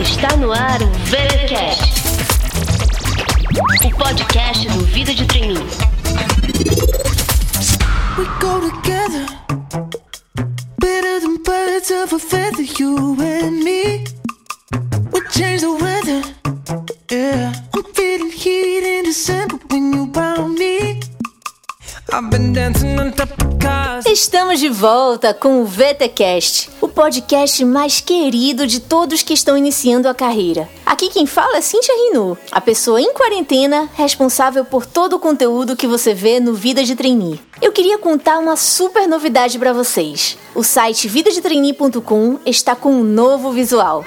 Está no ar o VeraCast, o podcast do Vida de Treininho. We go together, better than birds of a feather, you and me. Volta com o VTcast, o podcast mais querido de todos que estão iniciando a carreira. Aqui quem fala é Cintia Rinu, a pessoa em quarentena responsável por todo o conteúdo que você vê no Vida de Trainee. Eu queria contar uma super novidade para vocês. O site vidadetrainee.com está com um novo visual.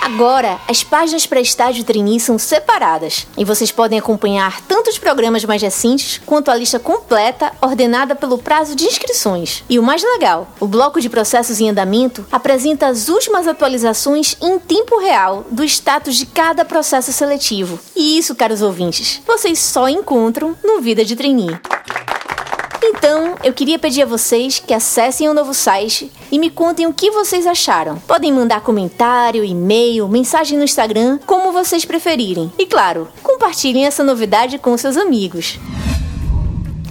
Agora, as páginas para estágio trainee são separadas e vocês podem acompanhar tanto os programas mais recentes quanto a lista completa ordenada pelo prazo de inscrições. E o mais legal, o bloco de processos em andamento apresenta as últimas atualizações em tempo real do status de cada processo seletivo. E isso, caros ouvintes, vocês só encontram no Vida de Trainee. Então, eu queria pedir a vocês que acessem o novo site e me contem o que vocês acharam. Podem mandar comentário, e-mail, mensagem no Instagram, como vocês preferirem. E claro, compartilhem essa novidade com seus amigos.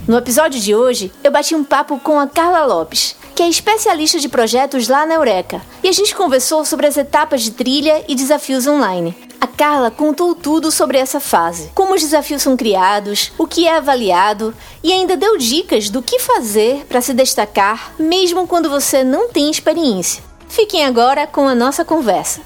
No episódio de hoje, eu bati um papo com a Carla Lopes, que é especialista de projetos lá na Eureka, e a gente conversou sobre as etapas de trilha e desafios online. A Carla contou tudo sobre essa fase, como os desafios são criados, o que é avaliado e ainda deu dicas do que fazer para se destacar, mesmo quando você não tem experiência. Fiquem agora com a nossa conversa.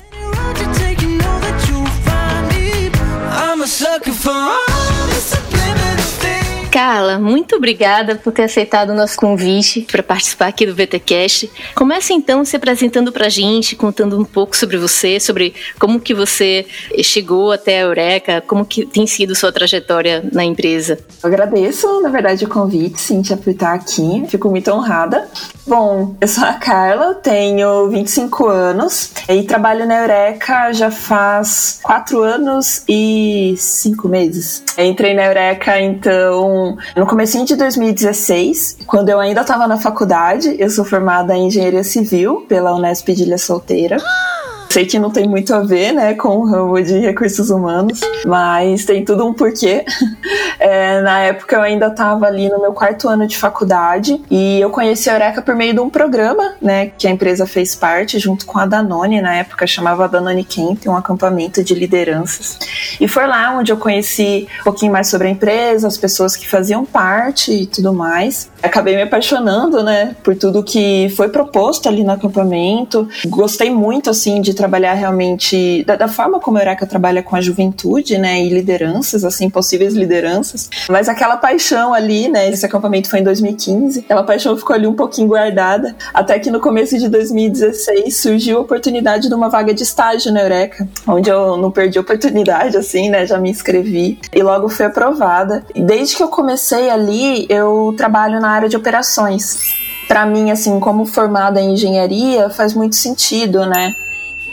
Carla, muito obrigada por ter aceitado o nosso convite para participar aqui do VTcast. Comece então se apresentando para a gente, contando um pouco sobre você, sobre como que você chegou até a Eureka, como que tem sido sua trajetória na empresa. Eu agradeço, na verdade, o convite, Cintia, por estar aqui. Fico muito honrada. Bom, eu sou a Carla, tenho 25 anos e trabalho na Eureka já faz 4 anos e 5 meses. Entrei na Eureka, então, no começo de 2016, quando eu ainda estava na faculdade. Eu sou formada em Engenharia Civil pela Unesp de Ilha Solteira. Sei que não tem muito a ver, né, com o ramo de recursos humanos, mas tem tudo um porquê. É, na época eu ainda estava ali no meu quarto ano de faculdade e eu conheci a Eureka por meio de um programa, né, que a empresa fez parte junto com a Danone, na época chamava Danone Camp, um acampamento de lideranças. E foi lá onde eu conheci um pouquinho mais sobre a empresa, as pessoas que faziam parte e tudo mais. Acabei me apaixonando, né, por tudo que foi proposto ali no acampamento. Gostei muito, assim, de trabalhar realmente da, da forma como a Eureka trabalha com a juventude, né, e lideranças, assim, possíveis lideranças. Mas aquela paixão ali, né, esse acampamento foi em 2015, aquela paixão ficou ali um pouquinho guardada, até que no começo de 2016 surgiu a oportunidade de uma vaga de estágio na Eureka, onde eu não perdi a oportunidade, assim, né, já me inscrevi e logo fui aprovada. Desde que eu comecei ali, eu trabalho na área de operações para mim, assim, como formada em engenharia, faz muito sentido, né?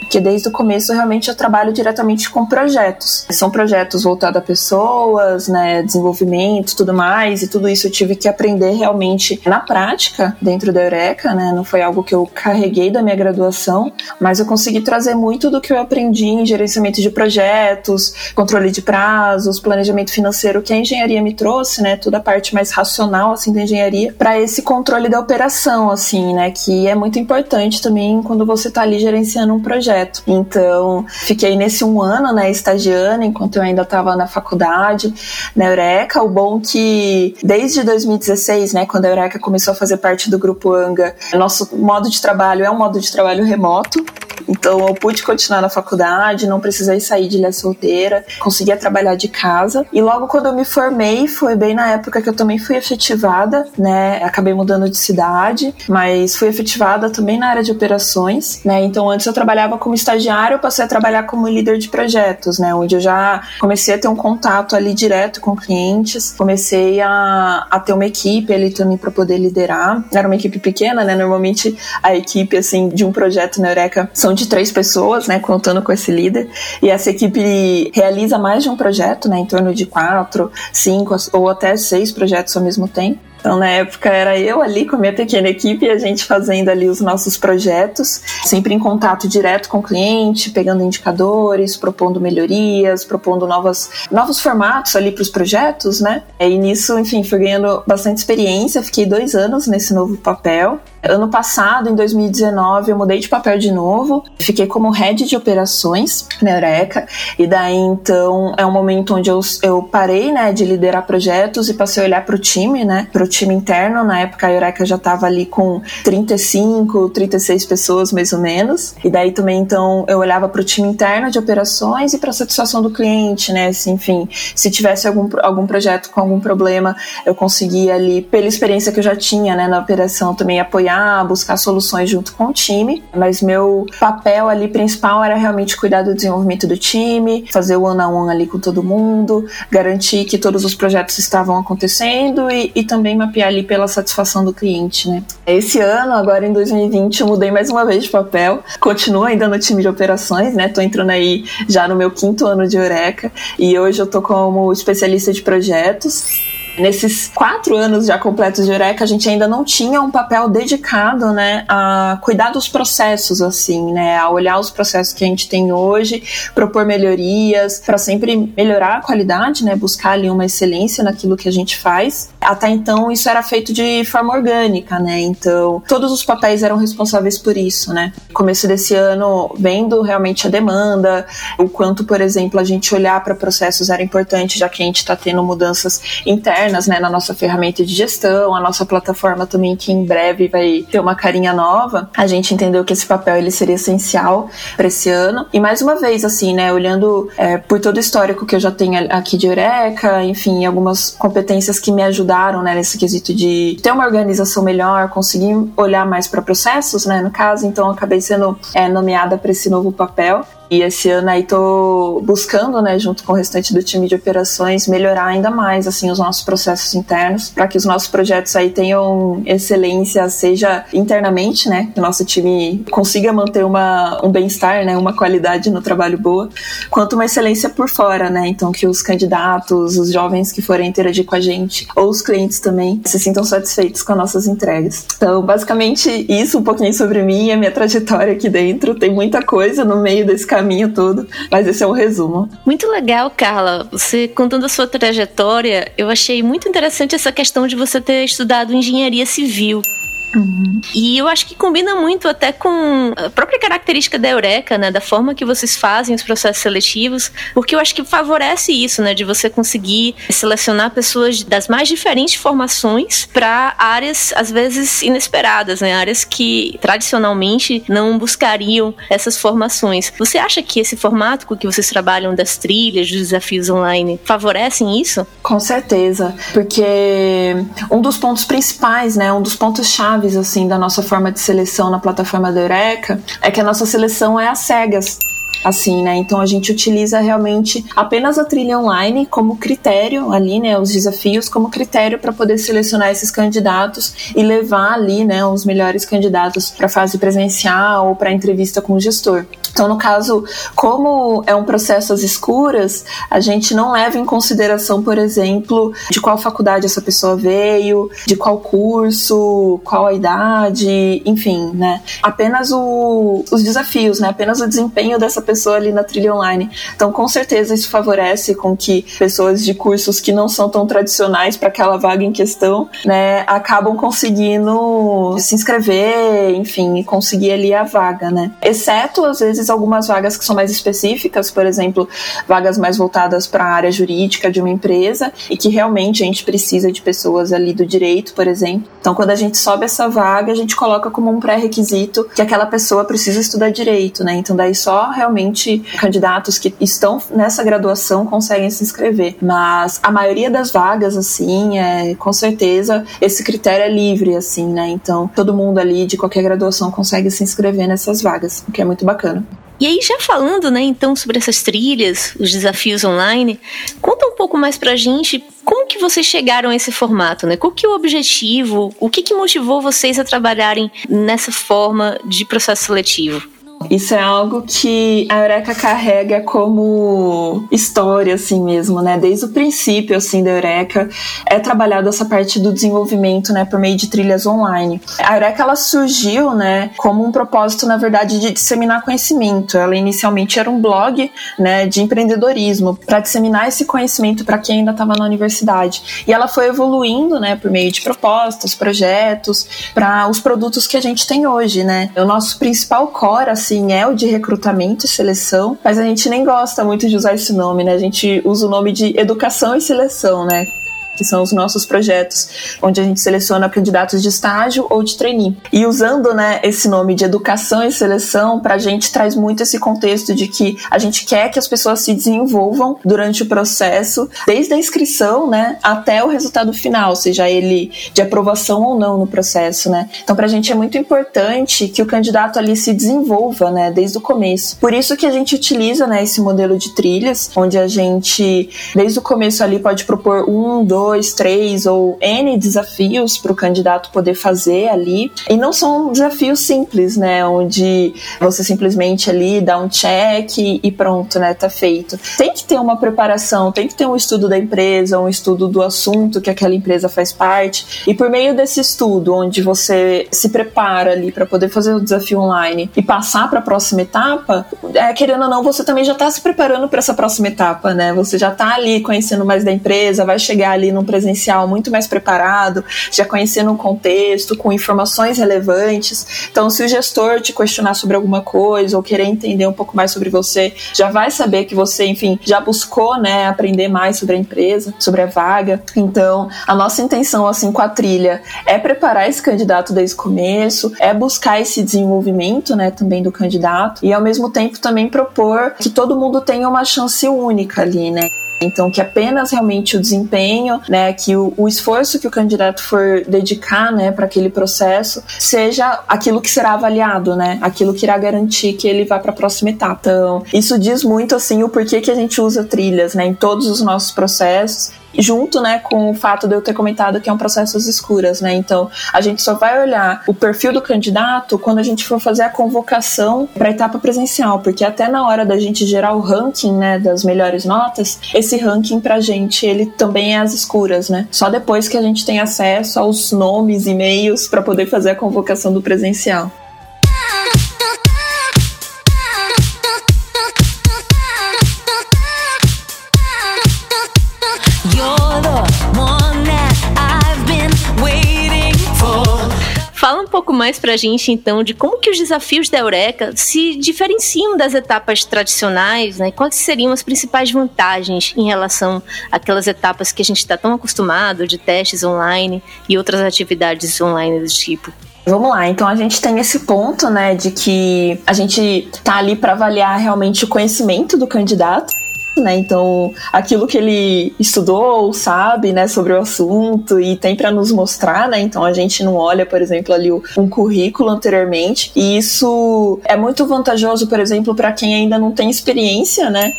Porque desde o começo realmente eu trabalho diretamente com projetos. São projetos voltados a pessoas, né, desenvolvimento, tudo mais, e tudo isso eu tive que aprender realmente na prática dentro da Eureka, né? Não foi algo que eu carreguei da minha graduação, mas eu consegui trazer muito do que eu aprendi em gerenciamento de projetos, controle de prazos, planejamento financeiro que a engenharia me trouxe, né? Toda a parte mais racional assim da engenharia para esse controle da operação, assim, né? Que é muito importante também quando você está ali gerenciando um projeto projeto. Então, fiquei nesse um ano, né, estagiando, enquanto eu ainda estava na faculdade, na Eureka. O bom que desde 2016, né, quando a Eureka começou a fazer parte do grupo Anga, nosso modo de trabalho é um modo de trabalho remoto. Então eu pude continuar na faculdade, não precisei sair de ilha solteira, conseguia trabalhar de casa. E logo quando eu me formei, foi bem na época que eu também fui efetivada, né? Acabei mudando de cidade, mas fui efetivada também na área de operações, né? Então antes eu trabalhava como estagiário, eu passei a trabalhar como líder de projetos, né? Onde eu já comecei a ter um contato ali direto com clientes, comecei a, a ter uma equipe ali também para poder liderar. Era uma equipe pequena, né? Normalmente a equipe assim de um projeto na Eureka são de três pessoas, né, contando com esse líder. E essa equipe realiza mais de um projeto, né, em torno de quatro, cinco ou até seis projetos ao mesmo tempo. Então, na época, era eu ali com a minha pequena equipe e a gente fazendo ali os nossos projetos, sempre em contato direto com o cliente, pegando indicadores, propondo melhorias, propondo novas, novos formatos ali para os projetos, né? E nisso, enfim, fui ganhando bastante experiência, fiquei dois anos nesse novo papel. Ano passado, em 2019, eu mudei de papel de novo, fiquei como head de operações na Eureka, e daí então é um momento onde eu, eu parei né, de liderar projetos e passei a olhar para o time, né, para o time interno. Na época a Eureka já estava ali com 35, 36 pessoas mais ou menos, e daí também então eu olhava para o time interno de operações e para a satisfação do cliente, né, assim, enfim, se tivesse algum, algum projeto com algum problema, eu conseguia ali, pela experiência que eu já tinha né, na operação, também apoiar buscar soluções junto com o time, mas meu papel ali principal era realmente cuidar do desenvolvimento do time, fazer o one on one ali com todo mundo, garantir que todos os projetos estavam acontecendo e, e também mapear ali pela satisfação do cliente, né? Esse ano, agora em 2020, eu mudei mais uma vez de papel, continuo ainda no time de operações, né? Tô entrando aí já no meu quinto ano de Eureka e hoje eu tô como especialista de projetos. Nesses quatro anos já completos de Eureka, a gente ainda não tinha um papel dedicado, né, a cuidar dos processos, assim, né, a olhar os processos que a gente tem hoje, propor melhorias, para sempre melhorar a qualidade, né, buscar ali uma excelência naquilo que a gente faz. Até então, isso era feito de forma orgânica, né, então todos os papéis eram responsáveis por isso, né. Começo desse ano, vendo realmente a demanda, o quanto, por exemplo, a gente olhar para processos era importante, já que a gente está tendo mudanças internas internas, né, na nossa ferramenta de gestão, a nossa plataforma também que em breve vai ter uma carinha nova. A gente entendeu que esse papel ele seria essencial para esse ano. E mais uma vez, assim, né, olhando é, por todo o histórico que eu já tenho aqui de Eureka, enfim, algumas competências que me ajudaram, né, nesse quesito de ter uma organização melhor, conseguir olhar mais para processos, né, no caso. Então, acabei sendo é, nomeada para esse novo papel. E esse ano aí tô buscando, né, junto com o restante do time de operações, melhorar ainda mais assim os nossos processos internos, para que os nossos projetos aí tenham excelência, seja internamente, né, que o nosso time consiga manter uma, um bem-estar, né, uma qualidade no trabalho boa, quanto uma excelência por fora, né? Então que os candidatos, os jovens que forem interagir com a gente, ou os clientes também, se sintam satisfeitos com as nossas entregas. Então, basicamente isso um pouquinho sobre mim e a minha trajetória aqui dentro. Tem muita coisa no meio desse caminho todo, mas esse é o resumo. Muito legal, Carla. Você contando a sua trajetória, eu achei muito interessante essa questão de você ter estudado engenharia civil. Uhum. E eu acho que combina muito até com a própria característica da Eureka, né? Da forma que vocês fazem os processos seletivos, porque eu acho que favorece isso, né? De você conseguir selecionar pessoas das mais diferentes formações para áreas, às vezes, inesperadas, né? Áreas que tradicionalmente não buscariam essas formações. Você acha que esse formato com que vocês trabalham das trilhas, dos desafios online, favorecem isso? Com certeza, porque um dos pontos principais, né? Um dos pontos-chave chaves assim da nossa forma de seleção na plataforma da Eureka é que a nossa seleção é às cegas assim, né? Então a gente utiliza realmente apenas a trilha online como critério ali, né? Os desafios como critério para poder selecionar esses candidatos e levar ali, né, os melhores candidatos para fase presencial ou para entrevista com o gestor. Então, no caso, como é um processo às escuras, a gente não leva em consideração, por exemplo, de qual faculdade essa pessoa veio, de qual curso, qual a idade, enfim, né? Apenas o, os desafios, né? Apenas o desempenho dessa pessoa ali na trilha online. Então, com certeza, isso favorece com que pessoas de cursos que não são tão tradicionais para aquela vaga em questão, né, acabam conseguindo se inscrever, enfim, conseguir ali a vaga, né? Exceto, às vezes, algumas vagas que são mais específicas, por exemplo, vagas mais voltadas para a área jurídica de uma empresa e que realmente a gente precisa de pessoas ali do direito, por exemplo. Então, quando a gente sobe essa vaga, a gente coloca como um pré-requisito que aquela pessoa precisa estudar direito, né? Então, daí só realmente realmente candidatos que estão nessa graduação conseguem se inscrever. Mas a maioria das vagas, assim, é, com certeza, esse critério é livre, assim, né? Então, todo mundo ali de qualquer graduação consegue se inscrever nessas vagas, o que é muito bacana. E aí, já falando, né, então, sobre essas trilhas, os desafios online, conta um pouco mais pra gente como que vocês chegaram a esse formato, né? Qual que é o objetivo? O que que motivou vocês a trabalharem nessa forma de processo seletivo? Isso é algo que a Eureka carrega como história, assim mesmo, né? Desde o princípio, assim, da Eureka, é trabalhado essa parte do desenvolvimento, né, por meio de trilhas online. A Eureka, ela surgiu, né, como um propósito, na verdade, de disseminar conhecimento. Ela inicialmente era um blog, né, de empreendedorismo, para disseminar esse conhecimento para quem ainda estava na universidade. E ela foi evoluindo, né, por meio de propostas, projetos, para os produtos que a gente tem hoje, né? O nosso principal core, assim, assim, é o de recrutamento e seleção, mas a gente nem gosta muito de usar esse nome, né? A gente usa o nome de educação e seleção, né? Que são os nossos projetos, onde a gente seleciona candidatos de estágio ou de trainee. E usando né, esse nome de educação e seleção, para a gente traz muito esse contexto de que a gente quer que as pessoas se desenvolvam durante o processo, desde a inscrição né, até o resultado final, seja ele de aprovação ou não no processo. Né? Então, para a gente é muito importante que o candidato ali se desenvolva né, desde o começo. Por isso que a gente utiliza né, esse modelo de trilhas, onde a gente, desde o começo ali, pode propor um, dois, dois, três ou N desafios para o candidato poder fazer ali. E não são desafios simples, né? Onde você simplesmente ali dá um check e pronto, né? Tá feito. Tem que ter uma preparação, tem que ter um estudo da empresa, um estudo do assunto que aquela empresa faz parte. E por meio desse estudo, onde você se prepara ali para poder fazer o desafio online e passar para a próxima etapa, é, querendo ou não, você também já está se preparando para essa próxima etapa, né? Você já está ali conhecendo mais da empresa, vai chegar ali no num presencial muito mais preparado, já conhecendo o contexto, com informações relevantes. Então, se o gestor te questionar sobre alguma coisa ou querer entender um pouco mais sobre você, já vai saber que você, enfim, já buscou, né, aprender mais sobre a empresa, sobre a vaga. Então, a nossa intenção, assim, com a trilha é preparar esse candidato desde o começo, é buscar esse desenvolvimento, né, também do candidato e, ao mesmo tempo, também propor que todo mundo tenha uma chance única ali, né? Então, que apenas realmente o desempenho, né, que o, o esforço que o candidato for dedicar, né, para aquele processo, seja aquilo que será avaliado, né, aquilo que irá garantir que ele vá para a próxima etapa. Então, isso diz muito assim o porquê que a gente usa trilhas, né, em todos os nossos processos junto, né, com o fato de eu ter comentado que é um processo às escuras, né? Então, a gente só vai olhar o perfil do candidato quando a gente for fazer a convocação para a etapa presencial, porque até na hora da gente gerar o ranking, né, das melhores notas, esse ranking pra gente, ele também é às escuras, né? Só depois que a gente tem acesso aos nomes, e-mails para poder fazer a convocação do presencial. Pouco mais pra gente, então, de como que os desafios da Eureka se diferenciam das etapas tradicionais, né? Quais seriam as principais vantagens em relação àquelas etapas que a gente está tão acostumado, de testes online e outras atividades online do tipo? Vamos lá, então a gente tem esse ponto, né, de que a gente tá ali para avaliar realmente o conhecimento do candidato né? Então, aquilo que ele estudou, sabe, né, sobre o assunto e tem para nos mostrar, né? Então, a gente não olha, por exemplo, ali um currículo anteriormente. E isso é muito vantajoso, por exemplo, para quem ainda não tem experiência, né?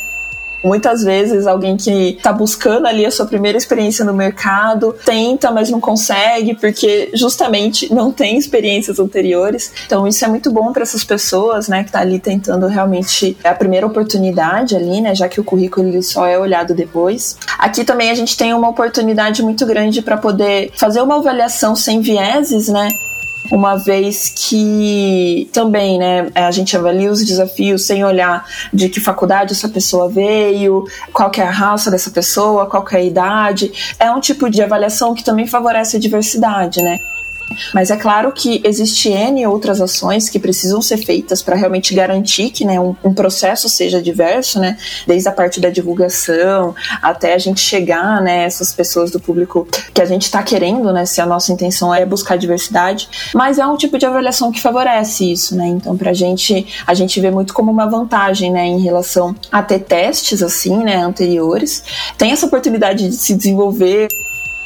Muitas vezes alguém que está buscando ali a sua primeira experiência no mercado tenta, mas não consegue porque justamente não tem experiências anteriores. Então isso é muito bom para essas pessoas, né, que tá ali tentando realmente a primeira oportunidade ali, né, já que o currículo ele só é olhado depois. Aqui também a gente tem uma oportunidade muito grande para poder fazer uma avaliação sem vieses, né? Uma vez que também, né, a gente avalia os desafios sem olhar de que faculdade essa pessoa veio, qual é a raça dessa pessoa, qual é a idade. É um tipo de avaliação que também favorece a diversidade, né? Mas é claro que existe N outras ações que precisam ser feitas para realmente garantir que né, um, um, processo seja diverso, né? Desde a parte da divulgação até a gente chegar, né, essas pessoas do público que a gente está querendo, né? Se a nossa intenção é buscar diversidade, mas é um tipo de avaliação que favorece isso, né? Então, para a gente, a gente vê muito como uma vantagem, né, em relação a ter testes assim, né, anteriores. Tem essa oportunidade de se desenvolver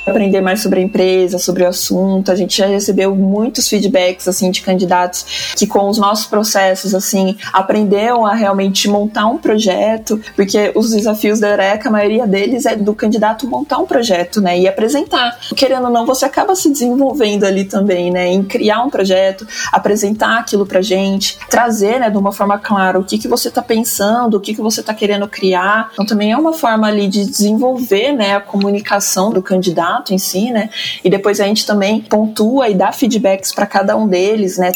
aprender mais sobre a empresa, sobre o assunto. A gente já recebeu muitos feedbacks assim de candidatos que com os nossos processos assim aprenderam a realmente montar um projeto, porque os desafios da Eureka, a maioria deles é do candidato montar um projeto, né, e apresentar. Querendo ou não, você acaba se desenvolvendo ali também, né, em criar um projeto, apresentar aquilo pra gente, trazer, né, de uma forma clara o que que você tá pensando, o que que você tá querendo criar. Então também é uma forma ali de desenvolver, né, a comunicação do candidato em si, né? E depois a gente também pontua e dá feedbacks para cada um deles, né?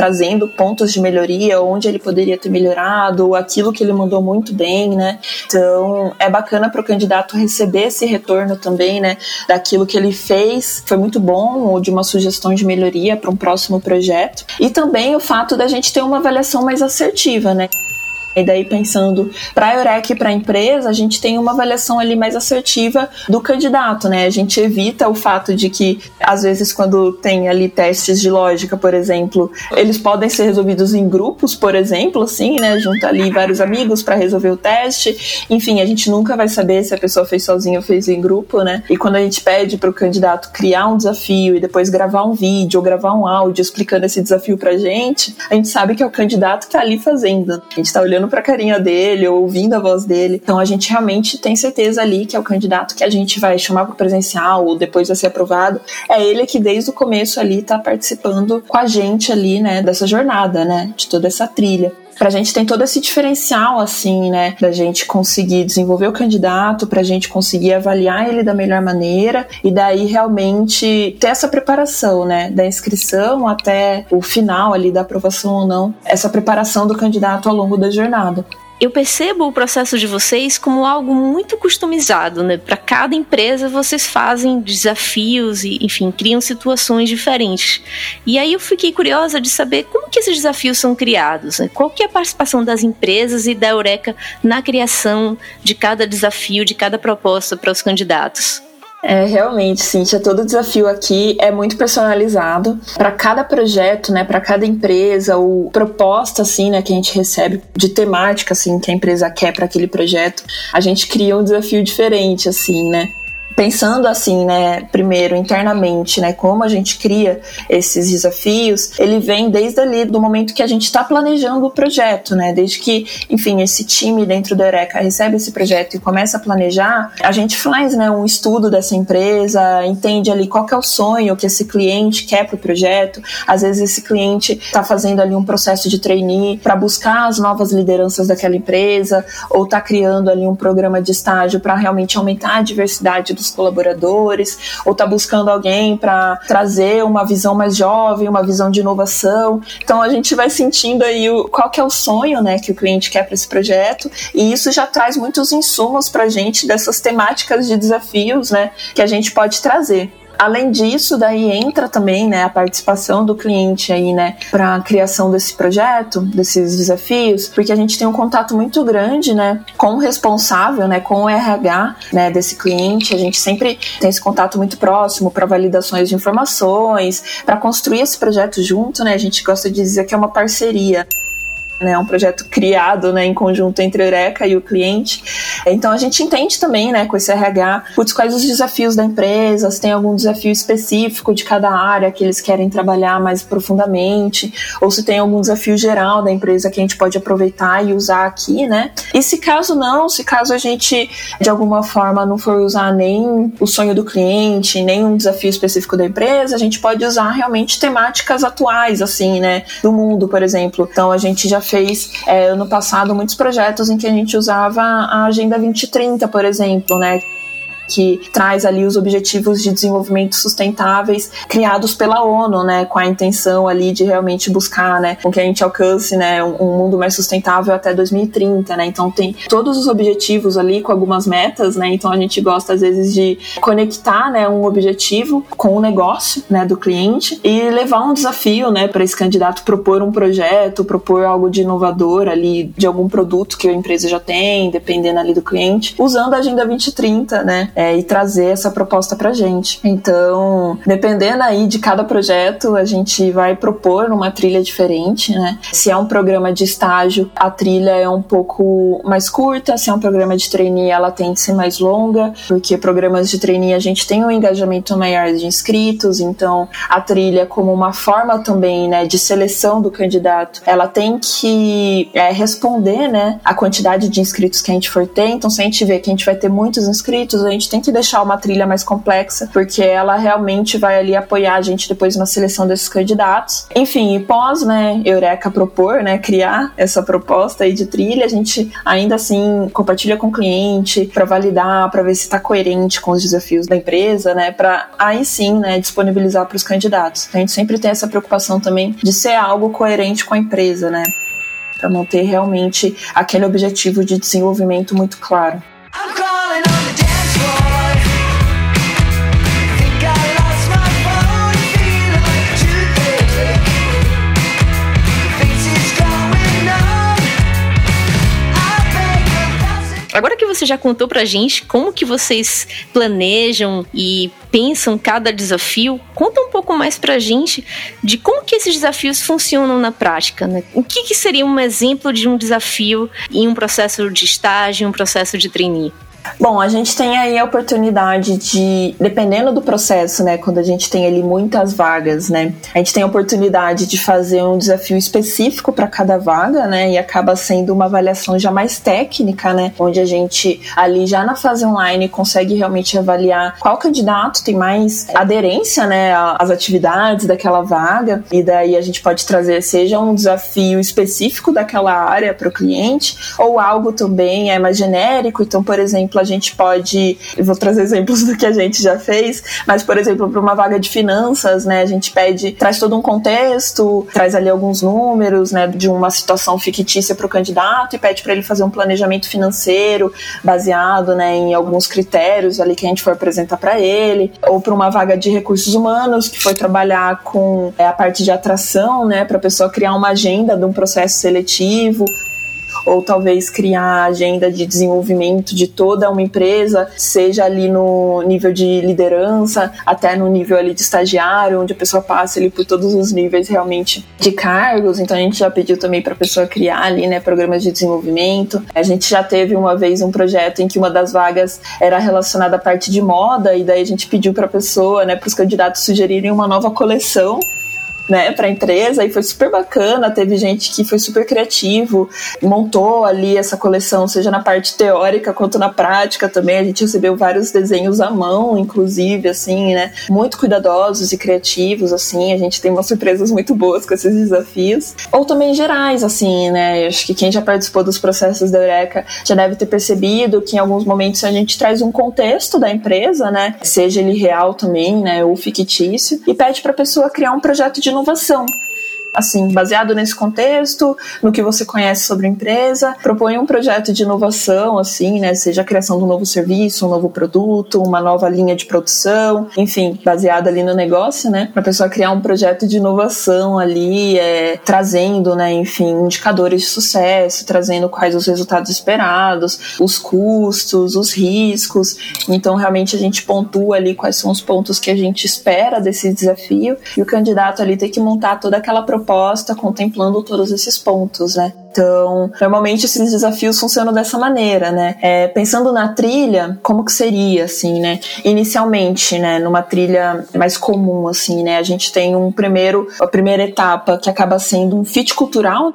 trazendo pontos de melhoria, onde ele poderia ter melhorado, aquilo que ele mandou muito bem, né? Então, é bacana para o candidato receber esse retorno também, né? Daquilo que ele fez, foi muito bom, ou de uma sugestão de melhoria para um próximo projeto. E também o fato da gente ter uma avaliação mais assertiva, né? E daí, pensando para a Eureka e para a empresa, a gente tem uma avaliação ali mais assertiva do candidato, né? A gente evita o fato de que, às vezes, quando tem ali testes de lógica, por exemplo, eles podem ser resolvidos em grupos, por exemplo, assim, né? Junto ali vários amigos para resolver o teste. Enfim, a gente nunca vai saber se a pessoa fez sozinha ou fez em grupo, né? E quando a gente pede para o candidato criar um desafio e depois gravar um vídeo ou gravar um áudio explicando esse desafio para gente, a gente sabe que é o candidato que está ali fazendo. A gente está olhando olhando para a carinha dele, ou ouvindo a voz dele. Então a gente realmente tem certeza ali que é o candidato que a gente vai chamar para presencial ou depois vai ser aprovado. É ele que desde o começo ali está participando com a gente ali, né, dessa jornada, né, de toda essa trilha pra gente tem todo esse diferencial, assim, né? Da gente conseguir desenvolver o candidato, pra gente conseguir avaliar ele da melhor maneira e daí realmente ter essa preparação, né? Da inscrição até o final ali da aprovação ou não, essa preparação do candidato ao longo da jornada eu percebo o processo de vocês como algo muito customizado, né? Para cada empresa vocês fazem desafios e, enfim, criam situações diferentes. E aí eu fiquei curiosa de saber como que esses desafios são criados, né? qual que é a participação das empresas e da Eureka na criação de cada desafio, de cada proposta para os candidatos. É, realmente, Cintia, todo desafio aqui é muito personalizado para cada projeto, né, para cada empresa, ou proposta assim, né, que a gente recebe de temática assim que a empresa quer para aquele projeto. A gente cria um desafio diferente assim, né? Pensando assim, né, primeiro internamente, né, como a gente cria esses desafios, ele vem desde ali do momento que a gente está planejando o projeto, né, desde que, enfim, esse time dentro da Eureka recebe esse projeto e começa a planejar, a gente faz, né, um estudo dessa empresa, entende ali qual é o sonho que esse cliente quer para o projeto, às vezes esse cliente está fazendo ali um processo de trainee para buscar as novas lideranças daquela empresa, ou está criando ali um programa de estágio para realmente aumentar a diversidade dos colaboradores, ou está buscando alguém para trazer uma visão mais jovem, uma visão de inovação. Então a gente vai sentindo aí o, qual que é o sonho né, que o cliente quer para esse projeto, e isso já traz muitos insumos para a gente dessas temáticas de desafios né, que a gente pode trazer. Além disso, daí entra também né, a participação do cliente aí, né, para a criação desse projeto, desses desafios, porque a gente tem um contato muito grande, né, com o responsável, né, com o RH, né, desse cliente. A gente sempre tem esse contato muito próximo para validações de informações, para construir esse projeto junto, né. A gente gosta de dizer que é uma parceria né, um projeto criado né, em conjunto entre a Eureka e o cliente. Então a gente entende também, né, com esse RH, putz, quais os desafios da empresa, se tem algum desafio específico de cada área que eles querem trabalhar mais profundamente, ou se tem algum desafio geral da empresa que a gente pode aproveitar e usar aqui, né? E se caso não, se caso a gente de alguma forma não for usar nem o sonho do cliente, nem um desafio específico da empresa, a gente pode usar realmente temáticas atuais, assim, né, do mundo, por exemplo. Então a gente já fez é, ano passado muitos projetos em que a gente usava a Agenda 2030, por exemplo, né? Que traz ali os objetivos de desenvolvimento sustentáveis criados pela ONU, né, com a intenção ali de realmente buscar, né, com que a gente alcance, né, um, um mundo mais sustentável até 2030, né? Então tem todos os objetivos ali com algumas metas, né? Então a gente gosta às vezes de conectar, né, um objetivo com o negócio, né, do cliente e levar um desafio, né, para esse candidato propor um projeto, propor algo de inovador ali de algum produto que a empresa já tem, dependendo ali do cliente, usando a Agenda 2030, né? É, e trazer essa proposta pra gente. Então, dependendo aí de cada projeto, a gente vai propor uma trilha diferente, né? Se é um programa de estágio, a trilha é um pouco mais curta, se é um programa de trainee, ela tem que ser mais longa, porque programas de trainee a gente tem um engajamento maior de inscritos, então a trilha como uma forma também, né, de seleção do candidato, ela tem que é, responder, né, a quantidade de inscritos que a gente for ter, então se a gente vê que a gente vai ter muitos inscritos, a gente tem que deixar uma trilha mais complexa, porque ela realmente vai ali apoiar a gente depois na seleção desses candidatos. Enfim, e pós, né, Eureka propor, né, criar essa proposta aí de trilha, a gente ainda assim compartilha com o cliente para validar, para ver se está coerente com os desafios da empresa, né, para aí sim, né, disponibilizar para os candidatos. A gente sempre tem essa preocupação também de ser algo coerente com a empresa, né, para manter realmente aquele objetivo de desenvolvimento muito claro. Agora que você já contou pra gente como que vocês planejam e pensam cada desafio, conta um pouco mais pra gente de como que esses desafios funcionam na prática, né? O que, que seria um exemplo de um desafio em um processo de estágio, um processo de trainee? Bom, a gente tem aí a oportunidade de, dependendo do processo, né, quando a gente tem ali muitas vagas, né, a gente tem a oportunidade de fazer um desafio específico para cada vaga, né, e acaba sendo uma avaliação já mais técnica, né, onde a gente ali já na fase online consegue realmente avaliar qual candidato tem mais aderência, né, às atividades daquela vaga, e daí a gente pode trazer seja um desafio específico daquela área para o cliente ou algo também é mais genérico, então por exemplo exemplo, a gente pode. Eu vou trazer exemplos do que a gente já fez, mas, por exemplo, para uma vaga de finanças, né, a gente pede, traz todo um contexto, traz ali alguns números, né, de uma situação fictícia para o candidato e pede para ele fazer um planejamento financeiro baseado, né, em alguns critérios ali que a gente for apresentar para ele, ou para uma vaga de recursos humanos que foi trabalhar com é, a parte de atração, né, para a pessoa criar uma agenda de um processo seletivo ou talvez criar a agenda de desenvolvimento de toda uma empresa, seja ali no nível de liderança, até no nível ali de estagiário, onde a pessoa passa ali por todos os níveis realmente de cargos. Então a gente já pediu também para a pessoa criar ali, né, programas de desenvolvimento. A gente já teve uma vez um projeto em que uma das vagas era relacionada à parte de moda e daí a gente pediu para a pessoa, né, para os candidatos sugerirem uma nova coleção né, para a empresa e foi super bacana. Teve gente que foi super criativo, montou ali essa coleção, seja na parte teórica quanto na prática também. A gente recebeu vários desenhos à mão, inclusive, assim, né, muito cuidadosos e criativos, assim. A gente tem umas surpresas muito boas com esses desafios. Ou também gerais, assim, né. Acho que quem já participou dos processos da Eureka já deve ter percebido que em alguns momentos a gente traz um contexto da empresa, né, seja ele real também, né, ou fictício, e pede para a pessoa criar um projeto de inovação assim, baseado nesse contexto, no que você conhece sobre a empresa, propõe um projeto de inovação, assim, né, seja a criação de um novo serviço, um novo produto, uma nova linha de produção, enfim, baseado ali no negócio, né, para a pessoa criar um projeto de inovação ali, é, trazendo, né, enfim, indicadores de sucesso, trazendo quais os resultados esperados, os custos, os riscos, então realmente a gente pontua ali quais são os pontos que a gente espera desse desafio e o candidato ali tem que montar toda aquela proposta proposta contemplando todos esses pontos, né? Então, normalmente esses desafios funcionam dessa maneira, né? É, pensando na trilha, como que seria, assim, né? Inicialmente, né, numa trilha mais comum, assim, né? A gente tem um primeiro, a primeira etapa que acaba sendo um fit cultural,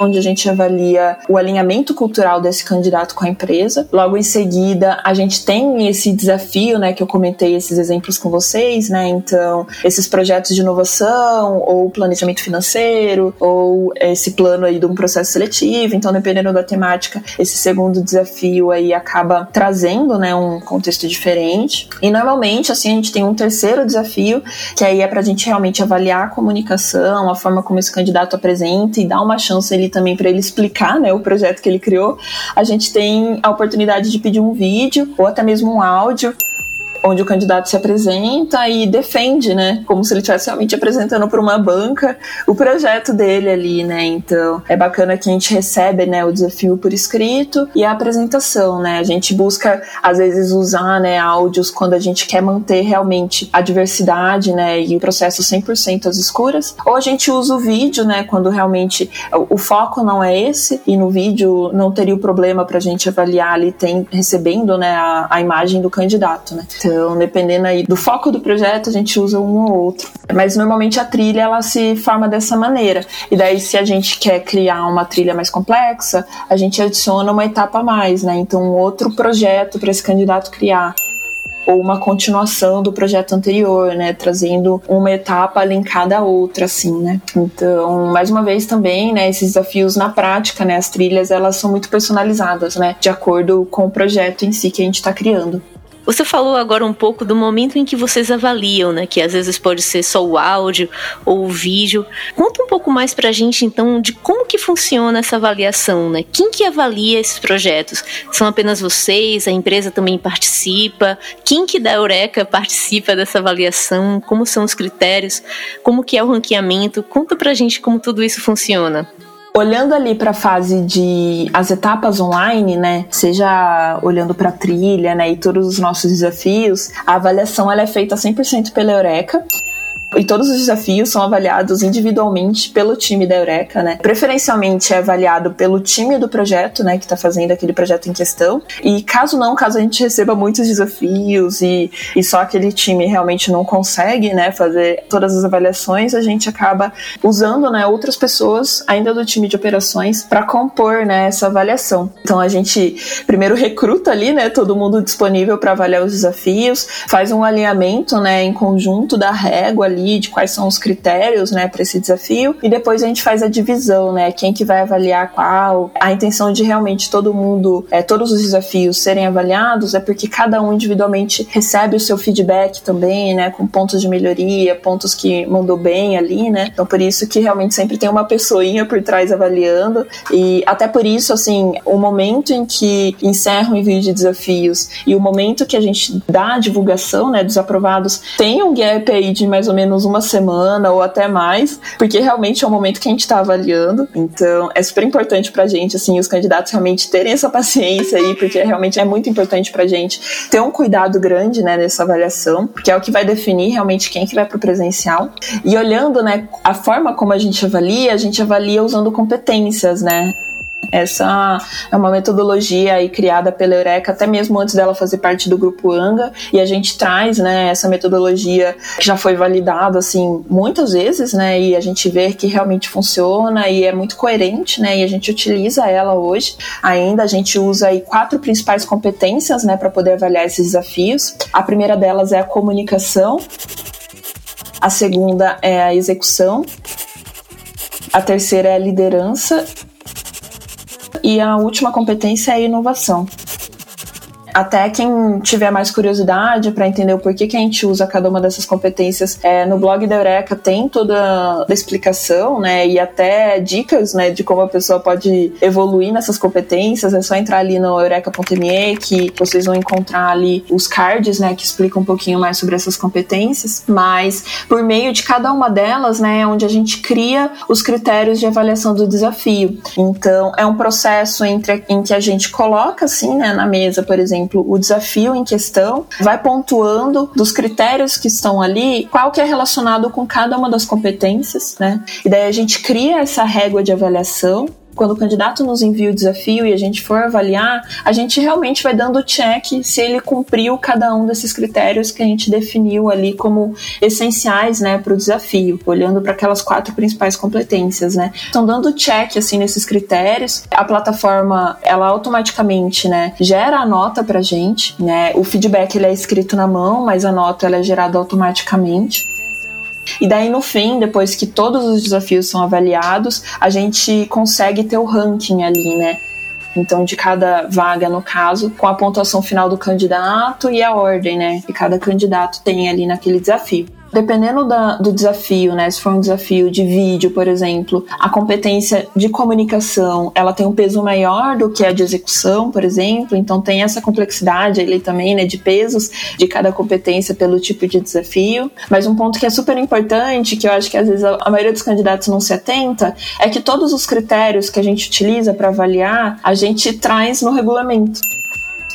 onde a gente avalia o alinhamento cultural desse candidato com a empresa. Logo em seguida, a gente tem esse desafio, né, que eu comentei esses exemplos com vocês, né? Então, esses projetos de inovação ou planejamento financeiro ou esse plano aí de um processo seletivo. Então, dependendo da temática, esse segundo desafio aí acaba trazendo, né, um contexto diferente. E normalmente, assim, a gente tem um terceiro desafio, que aí é pra gente realmente avaliar a comunicação, a forma como esse candidato apresenta e dar uma chance ele também para ele explicar né, o projeto que ele criou, a gente tem a oportunidade de pedir um vídeo ou até mesmo um áudio onde o candidato se apresenta e defende, né, como se ele estivesse realmente apresentando para uma banca o projeto dele ali, né? Então, é bacana que a gente recebe, né, o desafio por escrito e a apresentação, né? A gente busca às vezes usar, né, áudios quando a gente quer manter realmente a diversidade, né, e o processo 100% às escuras, ou a gente usa o vídeo, né, quando realmente o foco não é esse e no vídeo não teria o problema para a gente avaliar ali tem recebendo, né, a, a imagem do candidato, né? Então, dependendo aí do foco do projeto, a gente usa um ou outro. Mas normalmente a trilha ela se forma dessa maneira. E daí se a gente quer criar uma trilha mais complexa, a gente adiciona uma etapa a mais, né? Então, um outro projeto para esse candidato criar ou uma continuação do projeto anterior, né, trazendo uma etapa linkada à outra, assim, né. Então, mais uma vez também, né, esses desafios na prática, né, as trilhas elas são muito personalizadas, né, de acordo com o projeto em si que a gente está criando. Você falou agora um pouco do momento em que vocês avaliam, né? Que às vezes pode ser só o áudio ou o vídeo. Conta um pouco mais pra gente, então, de como que funciona essa avaliação, né? Quem que avalia esses projetos? São apenas vocês? A empresa também participa? Quem que da Eureka participa dessa avaliação? Como são os critérios? Como que é o ranqueamento? Conta pra gente como tudo isso funciona. Olhando ali para a fase de as etapas online, né, seja olhando para a trilha, né, e todos os nossos desafios, a avaliação ela é feita 100% pela Eureka. E todos os desafios são avaliados individualmente pelo time da Eureka, né? Preferencialmente é avaliado pelo time do projeto, né, que está fazendo aquele projeto em questão. E caso não, caso a gente receba muitos desafios e, e só aquele time realmente não consegue, né, fazer todas as avaliações, a gente acaba usando, né, outras pessoas ainda do time de operações para compor, né, essa avaliação. Então a gente primeiro recruta ali, né, todo mundo disponível para avaliar os desafios, faz um alinhamento, né, em conjunto da régua ali ali de quais são os critérios, né, para esse desafio e depois a gente faz a divisão, né, quem que vai avaliar qual. A intenção de realmente todo mundo, é, todos os desafios serem avaliados é porque cada um individualmente recebe o seu feedback também, né, com pontos de melhoria, pontos que mandou bem ali, né. Então por isso que realmente sempre tem uma pessoinha por trás avaliando e até por isso assim, o momento em que encerra o envio de desafios e o momento que a gente dá a divulgação, né, dos aprovados, tem um gap aí de mais ou menos menos uma semana ou até mais, porque realmente é o momento que a gente está avaliando. Então, é super importante pra gente, assim, os candidatos realmente terem essa paciência aí, porque realmente é muito importante pra gente ter um cuidado grande, né, nessa avaliação, porque é o que vai definir realmente quem que vai pro presencial. E olhando, né, a forma como a gente avalia, a gente avalia usando competências, né? Essa é uma metodologia aí criada pela Eureka, até mesmo antes dela fazer parte do grupo ANGA, e a gente traz, né, essa metodologia que já foi validada, assim, muitas vezes, né, e a gente vê que realmente funciona e é muito coerente, né, e a gente utiliza ela hoje. Ainda a gente usa aí quatro principais competências, né, para poder avaliar esses desafios. A primeira delas é a comunicação, a segunda é a execução, a terceira é a liderança e a última competência é a inovação. Até quem tiver mais curiosidade para entender o porquê que a gente usa cada uma dessas competências, é, no blog da Eureka tem toda a explicação, né, e até dicas, né, de como a pessoa pode evoluir nessas competências. É só entrar ali no eureka.me que vocês vão encontrar ali os cards, né, que explicam um pouquinho mais sobre essas competências. Mas por meio de cada uma delas, né, é onde a gente cria os critérios de avaliação do desafio. Então é um processo entre em que a gente coloca assim, né, na mesa, por exemplo exemplo, o desafio em questão, vai pontuando dos critérios que estão ali, qual que é relacionado com cada uma das competências, né? E daí a gente cria essa régua de avaliação quando o candidato nos envia o desafio e a gente for avaliar, a gente realmente vai dando check se ele cumpriu cada um desses critérios que a gente definiu ali como essenciais, né, para o desafio, olhando para aquelas quatro principais competências, né. Então, dando check assim nesses critérios, a plataforma ela automaticamente, né, gera a nota para gente, né. O feedback ele é escrito na mão, mas a nota ela é gerada automaticamente. E daí no fim, depois que todos os desafios são avaliados, a gente consegue ter o ranking ali, né? Então, de cada vaga, no caso, com a pontuação final do candidato e a ordem, né? Que cada candidato tem ali naquele desafio. Dependendo da, do desafio, né? Se for um desafio de vídeo, por exemplo, a competência de comunicação, ela tem um peso maior do que a de execução, por exemplo. Então tem essa complexidade ali também, né? De pesos de cada competência pelo tipo de desafio. Mas um ponto que é super importante, que eu acho que às vezes a maioria dos candidatos não se atenta, é que todos os critérios que a gente utiliza para avaliar, a gente traz no regulamento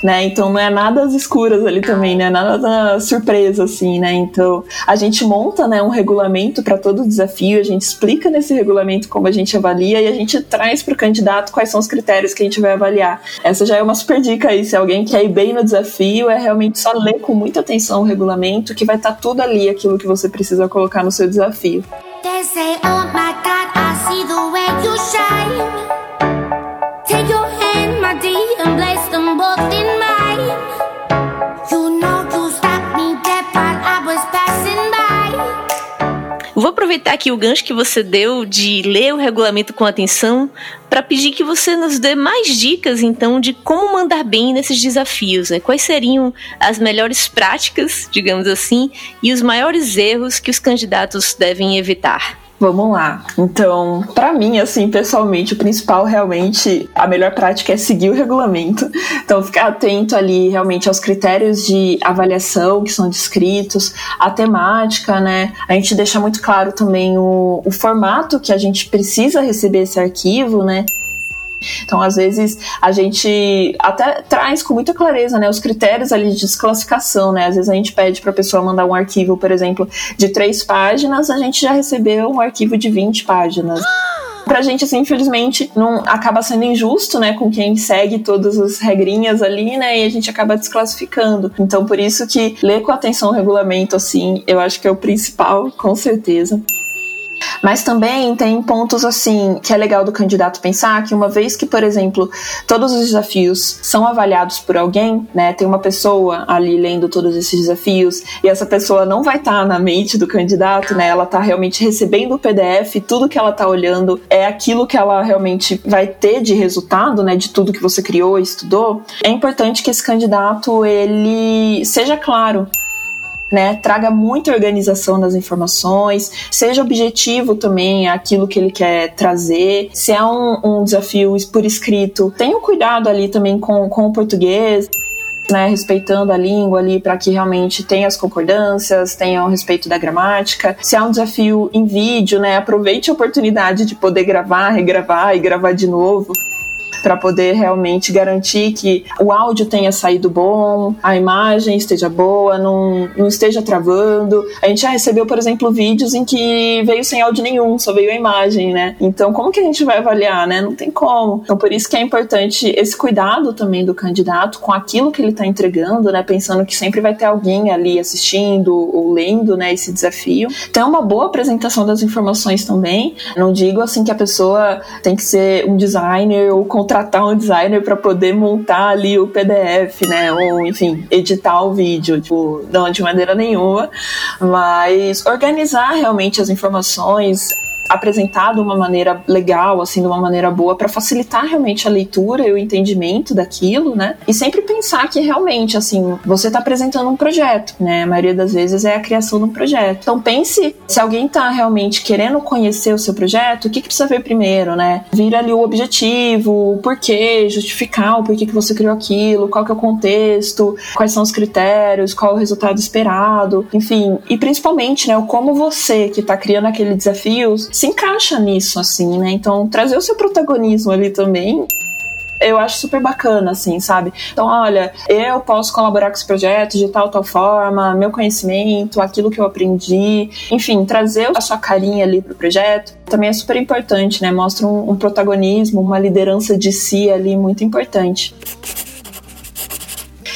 né? Então não é nada às escuras ali também, né? Nada da surpresa assim, né? Então a gente monta, né, um regulamento para todo desafio, a gente explica nesse regulamento como a gente avalia e a gente traz para o candidato quais são os critérios que a gente vai avaliar. Essa já é uma super dica aí, se alguém quer ir bem no desafio, é realmente só ler com muita atenção o regulamento, que vai estar tá tudo ali aquilo que você precisa colocar no seu desafio. They say, oh my God, aproveitar aqui o gancho que você deu de ler o regulamento com atenção para pedir que você nos dê mais dicas, então, de como mandar bem nesses desafios. Né? Quais seriam as melhores práticas, digamos assim, e os maiores erros que os candidatos devem evitar? Vamos lá. Então, para mim, assim, pessoalmente, o principal realmente, a melhor prática é seguir o regulamento. Então, ficar atento ali realmente aos critérios de avaliação que são descritos, a temática, né? A gente deixa muito claro também o, o formato que a gente precisa receber esse arquivo, né? Então, às vezes, a gente até traz com muita clareza né, os critérios ali de desclassificação, né? Às vezes a gente pede para a pessoa mandar um arquivo, por exemplo, de três páginas, a gente já recebeu um arquivo de 20 páginas. Pra gente, assim, infelizmente, não acaba sendo injusto, né, com quem segue todas as regrinhas ali, né, e a gente acaba desclassificando. Então, por isso que ler com atenção o regulamento, assim, eu acho que é o principal, com certeza. Mas também tem pontos assim que é legal do candidato pensar que uma vez que, por exemplo, todos os desafios são avaliados por alguém, né? Tem uma pessoa ali lendo todos esses desafios e essa pessoa não vai estar tá na mente do candidato, né? Ela tá realmente recebendo o PDF, tudo que ela tá olhando é aquilo que ela realmente vai ter de resultado, né, de tudo que você criou estudou. É importante que esse candidato ele seja claro né? Traga muita organização das informações, seja objetivo também aquilo que ele quer trazer. Se é um, um desafio por escrito, tenha um cuidado ali também com, com o português. Né, respeitando a língua ali para que realmente tenha as concordâncias, tenha o respeito da gramática. Se há um desafio em vídeo, né, aproveite a oportunidade de poder gravar, regravar e gravar de novo para poder realmente garantir que o áudio tenha saído bom, a imagem esteja boa, não, não esteja travando. A gente já recebeu, por exemplo, vídeos em que veio sem áudio nenhum, só veio a imagem, né? Então, como que a gente vai avaliar, né? Não tem como. Então, por isso que é importante esse cuidado também do candidato com aquilo que ele está entregando, né? Pensando que sempre vai ter alguém ali assistindo ou lendo, né? Esse desafio. Então, é uma boa apresentação das informações também. Não digo assim que a pessoa tem que ser um designer ou contra contratar um designer para poder montar ali o PDF, né? Ou, enfim, editar o vídeo, tipo, não de maneira nenhuma, mas organizar realmente as informações, apresentar de uma maneira legal, assim, de uma maneira boa, para facilitar realmente a leitura e o entendimento daquilo, né? E sempre pensar que realmente, assim, você está apresentando um projeto, né? A maioria das vezes é a criação de um projeto. Então pense se alguém está realmente querendo conhecer o seu projeto, o que, que precisa ver primeiro, né? Vira ali o objetivo, o porquê, justificar o porquê que você criou aquilo, qual que é o contexto, quais são os critérios, qual o resultado esperado, enfim, e principalmente, né, o como você que está criando aquele desafio se encaixa nisso, assim, né? Então, trazer o seu protagonismo ali também eu acho super bacana, assim, sabe? Então, olha, eu posso colaborar com esse projeto de tal, tal forma, meu conhecimento, aquilo que eu aprendi, enfim, trazer a sua carinha ali pro projeto também é super importante, né? Mostra um, um protagonismo, uma liderança de si ali muito importante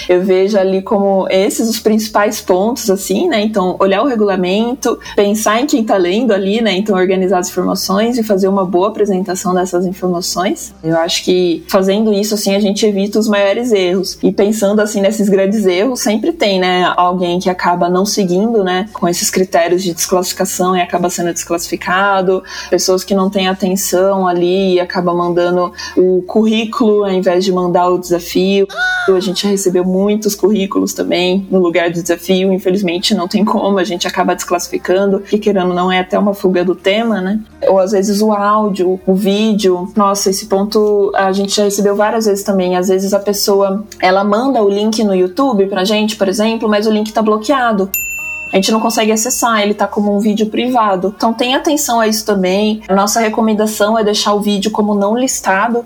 eu vejo ali como esses os principais pontos, assim, né? Então, olhar o regulamento, pensar em quem tá lendo ali, né? Então, organizar as informações e fazer uma boa apresentação dessas informações. Eu acho que fazendo isso, assim, a gente evita os maiores erros. E pensando, assim, nesses grandes erros, sempre tem, né? Alguém que acaba não seguindo, né? Com esses critérios de desclassificação e acaba sendo desclassificado. Pessoas que não têm atenção ali e acaba mandando o currículo ao invés de mandar o desafio. A gente recebeu muitos currículos também no lugar do desafio. Infelizmente não tem como, a gente acaba desclassificando, que querendo não é até uma fuga do tema, né? Ou às vezes o áudio, o vídeo. Nossa, esse ponto a gente já recebeu várias vezes também. Às vezes a pessoa ela manda o link no YouTube pra gente, por exemplo, mas o link tá bloqueado. A gente não consegue acessar, ele tá como um vídeo privado. Então tenha atenção a isso também. A nossa recomendação é deixar o vídeo como não listado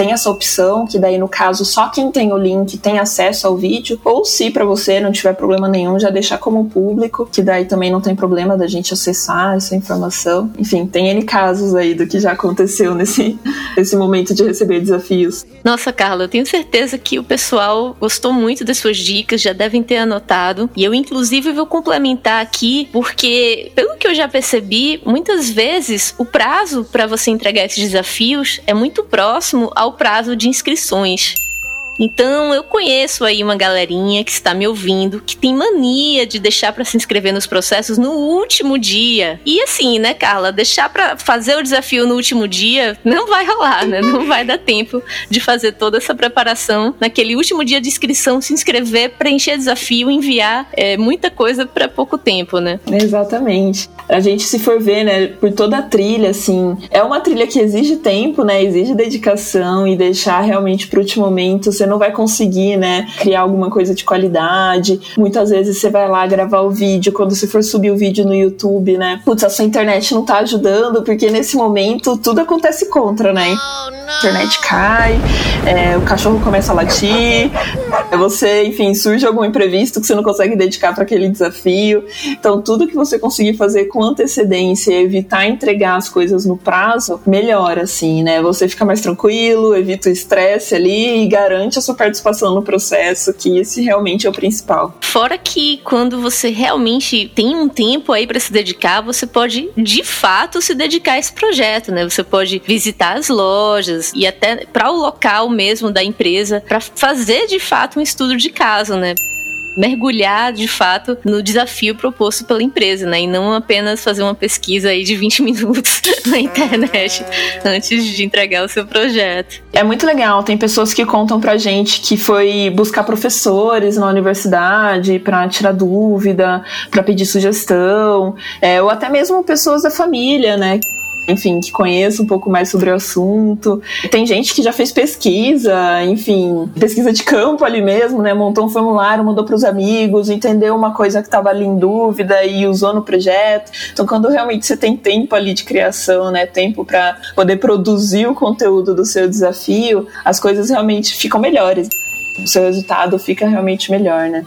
tem essa opção, que daí no caso só quem tem o link tem acesso ao vídeo, ou se para você não tiver problema nenhum, já deixar como público, que daí também não tem problema da gente acessar essa informação. Enfim, tem N casos aí do que já aconteceu nesse, nesse momento de receber desafios. Nossa, Carla, eu tenho certeza que o pessoal gostou muito das suas dicas, já devem ter anotado. E eu, inclusive, vou complementar aqui, porque, pelo que eu já percebi, muitas vezes o prazo para você entregar esses desafios é muito próximo ao prazo de inscrições. Então eu conheço aí uma galerinha que está me ouvindo que tem mania de deixar para se inscrever nos processos no último dia. E assim, né, Carla, deixar para fazer o desafio no último dia não vai rolar, né? Não vai dar tempo de fazer toda essa preparação naquele último dia de inscrição, se inscrever, preencher desafio, enviar é, muita coisa para pouco tempo, né? Exatamente. A gente se for ver, né, por toda a trilha, assim, é uma trilha que exige tempo, né? Exige dedicação e deixar realmente para o último momento você não vai conseguir, né, criar alguma coisa de qualidade. Muitas vezes você vai lá gravar o vídeo, quando você for subir o vídeo no YouTube, né, putz, a sua internet não tá ajudando, porque nesse momento tudo acontece contra, né? A internet cai, é, o cachorro começa a latir, você, enfim, surge algum imprevisto que você não consegue dedicar para aquele desafio. Então, tudo que você conseguir fazer com antecedência e evitar entregar as coisas no prazo, melhora, assim, né? Você fica mais tranquilo, evita o estresse ali e garante a sua participação no processo, que esse realmente é o principal. Fora que quando você realmente tem um tempo aí para se dedicar, você pode de fato se dedicar a esse projeto, né? Você pode visitar as lojas e até para o local mesmo da empresa para fazer de fato um estudo de caso, né? Mergulhar de fato no desafio proposto pela empresa, né? E não apenas fazer uma pesquisa aí de 20 minutos na internet antes de entregar o seu projeto. É muito legal, tem pessoas que contam pra gente que foi buscar professores na universidade para tirar dúvida, para pedir sugestão, é, ou até mesmo pessoas da família, né? Enfim, que conheça um pouco mais sobre o assunto. Tem gente que já fez pesquisa, enfim, pesquisa de campo ali mesmo, né? Montou um formulário, mandou para os amigos, entendeu uma coisa que estava ali em dúvida e usou no projeto. Então, quando realmente você tem tempo ali de criação, né? Tempo para poder produzir o conteúdo do seu desafio, as coisas realmente ficam melhores. O seu resultado fica realmente melhor, né?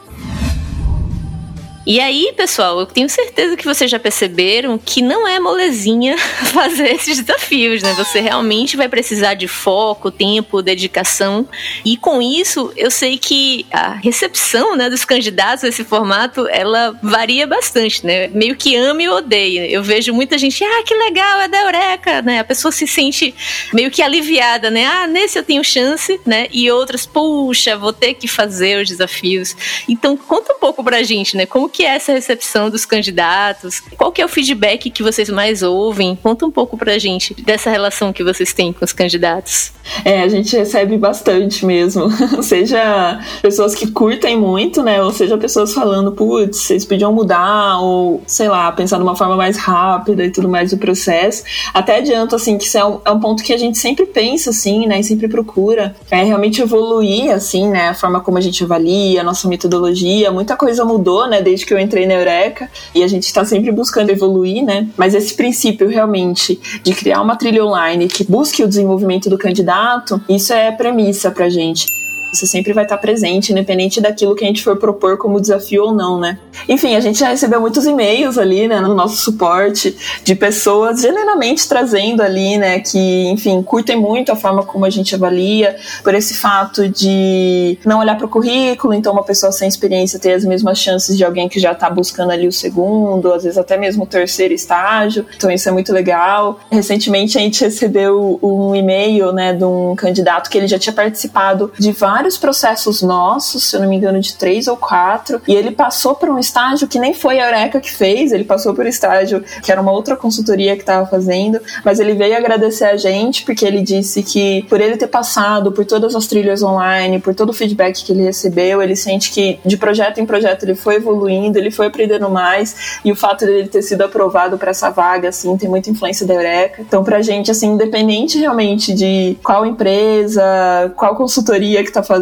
E aí, pessoal, eu tenho certeza que vocês já perceberam que não é molezinha fazer esses desafios, né? Você realmente vai precisar de foco, tempo, dedicação. E com isso, eu sei que a recepção né, dos candidatos a esse formato, ela varia bastante, né? Meio que ama e odeia. Eu vejo muita gente, ah, que legal, é da Eureka, né? A pessoa se sente meio que aliviada, né? Ah, nesse eu tenho chance, né? E outras, puxa, vou ter que fazer os desafios. Então, conta um pouco pra gente, né? Como que é essa recepção dos candidatos? Qual que é o feedback que vocês mais ouvem? Conta um pouco pra gente dessa relação que vocês têm com os candidatos. É, a gente recebe bastante mesmo. seja pessoas que curtem muito, né? Ou seja, pessoas falando, putz, vocês podiam mudar, ou sei lá, pensar de uma forma mais rápida e tudo mais do processo. Até adianto, assim, que isso é um, é um ponto que a gente sempre pensa, assim, né? E sempre procura. É realmente evoluir, assim, né? A forma como a gente avalia, a nossa metodologia. Muita coisa mudou, né? Desde desde que eu entrei na Eureka e a gente está sempre buscando evoluir, né? Mas esse princípio realmente de criar uma trilha online que busque o desenvolvimento do candidato, isso é premissa pra gente. Isso sempre vai estar presente, independente daquilo que a gente for propor como desafio ou não, né? Enfim, a gente já recebeu muitos e-mails ali, né, no nosso suporte, de pessoas genuinamente trazendo ali, né, que, enfim, curtem muito a forma como a gente avalia, por esse fato de não olhar para o currículo, então uma pessoa sem experiência ter as mesmas chances de alguém que já está buscando ali o segundo, às vezes até mesmo o terceiro estágio. Então isso é muito legal. Recentemente a gente recebeu um e-mail, né, de um candidato que ele já tinha participado de vários vários processos nossos, se eu não me engano, de três ou quatro, e ele passou por um estágio que nem foi a Eureka que fez, ele passou por um estágio que era uma outra consultoria que estava fazendo, mas ele veio agradecer a gente porque ele disse que por ele ter passado por todas as trilhas online, por todo o feedback que ele recebeu, ele sente que de projeto em projeto ele foi evoluindo, ele foi aprendendo mais, e o fato dele ter sido aprovado para essa vaga, assim, tem muita influência da Eureka. Então, pra gente, assim, independente realmente de qual empresa, qual consultoria que está fazendo,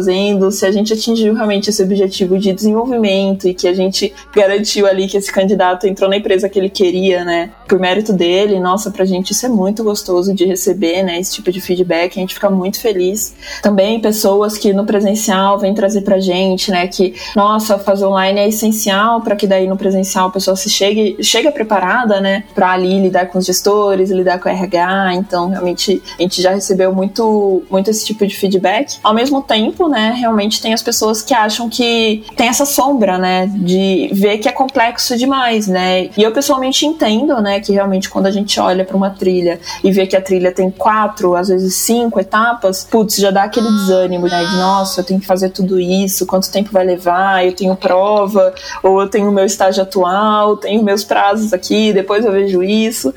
se a gente atingiu realmente esse objetivo de desenvolvimento e que a gente garantiu ali que esse candidato entrou na empresa que ele queria, né? Por mérito dele, nossa, pra gente isso é muito gostoso de receber, né? Esse tipo de feedback, a gente fica muito feliz. Também pessoas que no presencial vêm trazer pra gente, né? Que, nossa, fazer online é essencial para que daí no presencial a pessoa se chegue, chega preparada, né? Pra ali lidar com os gestores, lidar com o RH. Então, realmente, a gente já recebeu muito, muito esse tipo de feedback. Ao mesmo tempo, né? Realmente tem as pessoas que acham que tem essa sombra, né? De ver que é complexo demais, né? E eu pessoalmente entendo, né? Que realmente quando a gente olha para uma trilha e vê que a trilha tem quatro, às vezes cinco etapas, putz, já dá aquele desânimo, né? De, nossa, eu tenho que fazer tudo isso, quanto tempo vai levar? Eu tenho prova, ou eu tenho meu estágio atual, tenho meus prazos aqui, depois eu vejo isso.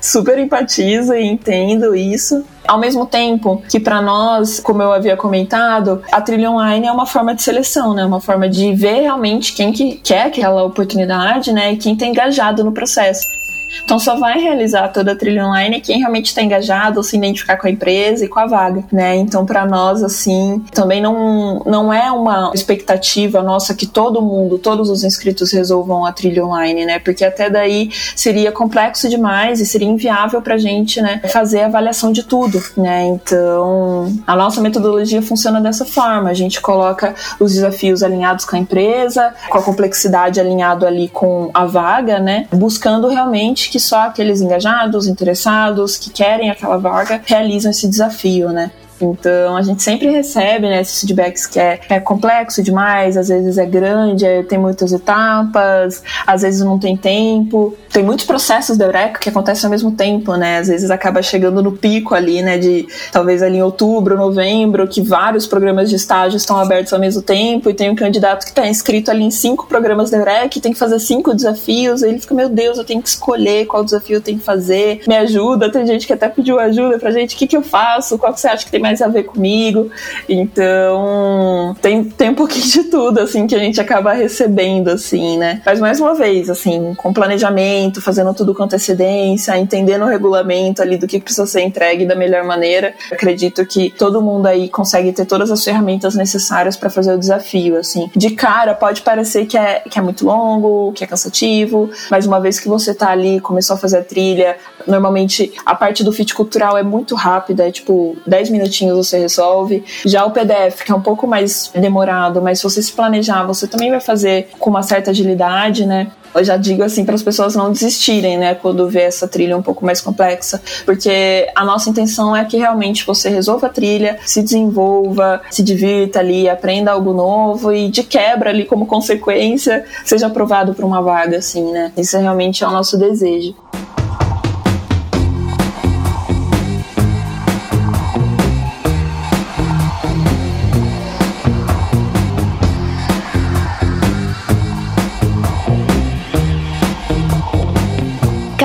Super empatizo e entendo isso. Ao mesmo tempo que para nós, como eu havia comentado, a trilha online é uma forma de seleção, né? Uma forma de ver realmente quem que quer aquela oportunidade, né? E quem está engajado no processo. Então só vai realizar toda a trilha online quem realmente está engajado ou se identificar com a empresa e com a vaga, né? Então para nós assim, também não não é uma expectativa nossa que todo mundo, todos os inscritos resolvam a trilha online, né? Porque até daí seria complexo demais e seria inviável para a gente, né, fazer a avaliação de tudo, né? Então, a nossa metodologia funciona dessa forma. A gente coloca os desafios alinhados com a empresa, com a complexidade alinhado ali com a vaga, né? Buscando realmente que só aqueles engajados, interessados, que querem aquela vaga, realizam esse desafio, né? Então a gente sempre recebe né, esses feedbacks que é, é complexo demais, às vezes é grande, é, tem muitas etapas, às vezes não tem tempo. Tem muitos processos da Eureka que acontecem ao mesmo tempo, né? Às vezes acaba chegando no pico ali, né? De talvez ali em outubro, novembro, que vários programas de estágio estão abertos ao mesmo tempo e tem um candidato que está inscrito ali em cinco programas da Eureka e tem que fazer cinco desafios. Aí ele fica, meu Deus, eu tenho que escolher qual desafio eu tenho que fazer. Me ajuda. Tem gente que até pediu ajuda pra gente. O que, que eu faço? Qual que você acha que tem mais a ver comigo. Então, tem, tem um pouquinho de tudo, assim, que a gente acaba recebendo, assim, né? Mas, mais uma vez, assim, com planejamento, fazendo tudo com antecedência, entendendo o regulamento ali do que precisa ser entregue da melhor maneira. Acredito que todo mundo aí consegue ter todas as ferramentas necessárias para fazer o desafio, assim. De cara, pode parecer que é, que é muito longo, que é cansativo, mas uma vez que você tá ali, começou a fazer a trilha, normalmente a parte do fit cultural é muito rápida, é tipo 10 minutinhos você resolve. Já o PDF, que é um pouco mais demorado, mas se você se planejar, você também vai fazer com uma certa agilidade, né? Eu já digo assim para as pessoas não desistirem, né, quando vê essa trilha um pouco mais complexa, porque a nossa intenção é que realmente você resolva a trilha, se desenvolva, se divirta ali, aprenda algo novo e de quebra ali como consequência seja aprovado para uma vaga assim, né? Isso realmente é o nosso desejo.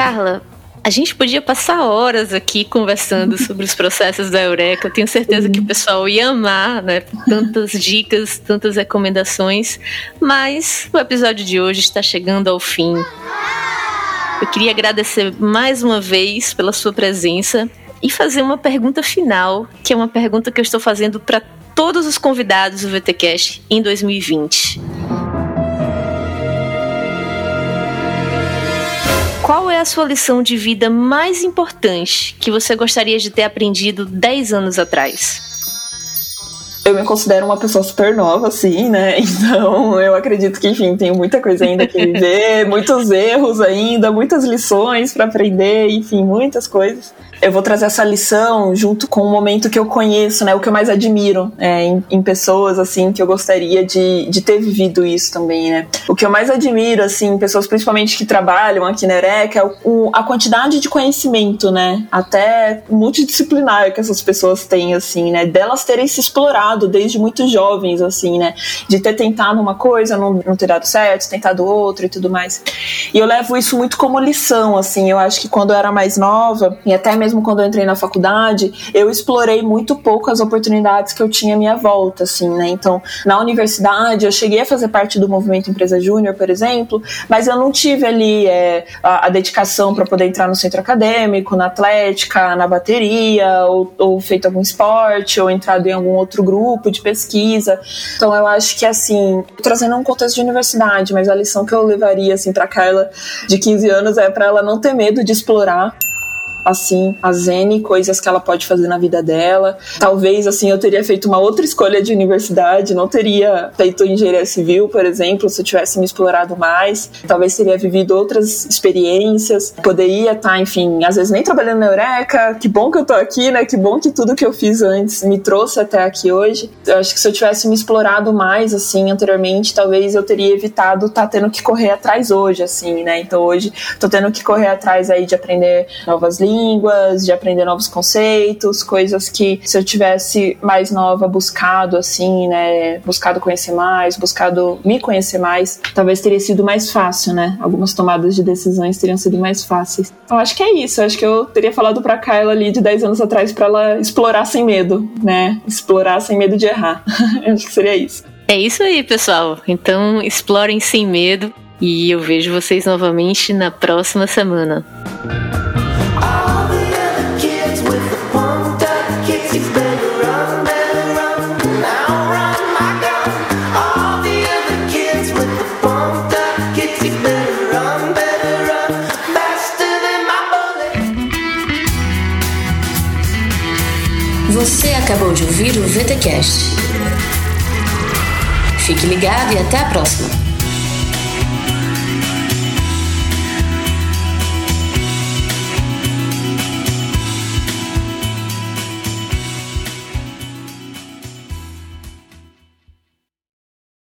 Carla, a gente podia passar horas aqui conversando sobre os processos da Eureka. Eu tenho certeza que o pessoal ia amar, né? Tantas dicas, tantas recomendações. Mas o episódio de hoje está chegando ao fim. Eu queria agradecer mais uma vez pela sua presença e fazer uma pergunta final, que é uma pergunta que eu estou fazendo para todos os convidados do VTCast em 2020. Qual é a sua lição de vida mais importante que você gostaria de ter aprendido 10 anos atrás? eu me considero uma pessoa super nova, assim, né? Então eu acredito que, enfim, tenho muita coisa ainda que viver, muitos erros ainda, muitas lições para aprender, enfim, muitas coisas. Eu vou trazer essa lição junto com o momento que eu conheço, né? O que eu mais admiro é, em, em, pessoas, assim, que eu gostaria de, de ter vivido isso também, né? O que eu mais admiro, assim, pessoas principalmente que trabalham aqui na Eureka, é o, a quantidade de conhecimento, né? Até multidisciplinar que essas pessoas têm, assim, né? Delas terem se explorado desde muito jovens, assim, né? De ter tentado uma coisa, não, não ter dado certo, tentado outra e tudo mais. E eu levo isso muito como lição, assim. Eu acho que quando eu era mais nova, e até mesmo quando eu entrei na faculdade, eu explorei muito pouco as oportunidades que eu tinha à minha volta, assim, né? Então, na universidade, eu cheguei a fazer parte do movimento Empresa Júnior, por exemplo, mas eu não tive ali é, a, a, dedicação para poder entrar no centro acadêmico, na atlética, na bateria, ou, ou feito algum esporte, ou entrado em algum outro grupo de pesquisa. Então, eu acho que, assim, trazendo um contexto de universidade, mas a lição que eu levaria, assim, para Carla de 15 anos é para ela não ter medo de explorar assim, a Zene, coisas que ela pode fazer na vida dela. Talvez, assim, eu teria feito uma outra escolha de universidade, não teria feito engenharia civil, por exemplo, se eu tivesse me explorado mais. Talvez teria vivido outras experiências, poderia estar, tá, enfim, às vezes nem trabalhando na Eureka. Que bom que eu tô aqui, né? Que bom que tudo que eu fiz antes me trouxe até aqui hoje. Eu acho que se eu tivesse me explorado mais, assim, anteriormente, talvez eu teria evitado estar tá tendo que correr atrás hoje, assim, né? Então hoje tô tendo que correr atrás aí de aprender novas línguas línguas, de aprender novos conceitos, coisas que se eu tivesse mais nova buscado assim, né, buscado conhecer mais, buscado me conhecer mais, talvez teria sido mais fácil, né? Algumas tomadas de decisões teriam sido mais fáceis. Então acho que é isso, acho que eu teria falado para Kyla ali de 10 anos atrás para ela explorar sem medo, né? Explorar sem medo de errar. acho que seria isso. É isso aí, pessoal. Então, explorem sem medo e eu vejo vocês novamente na próxima semana. Ouvir o VTCast. Fique ligado e até a próxima.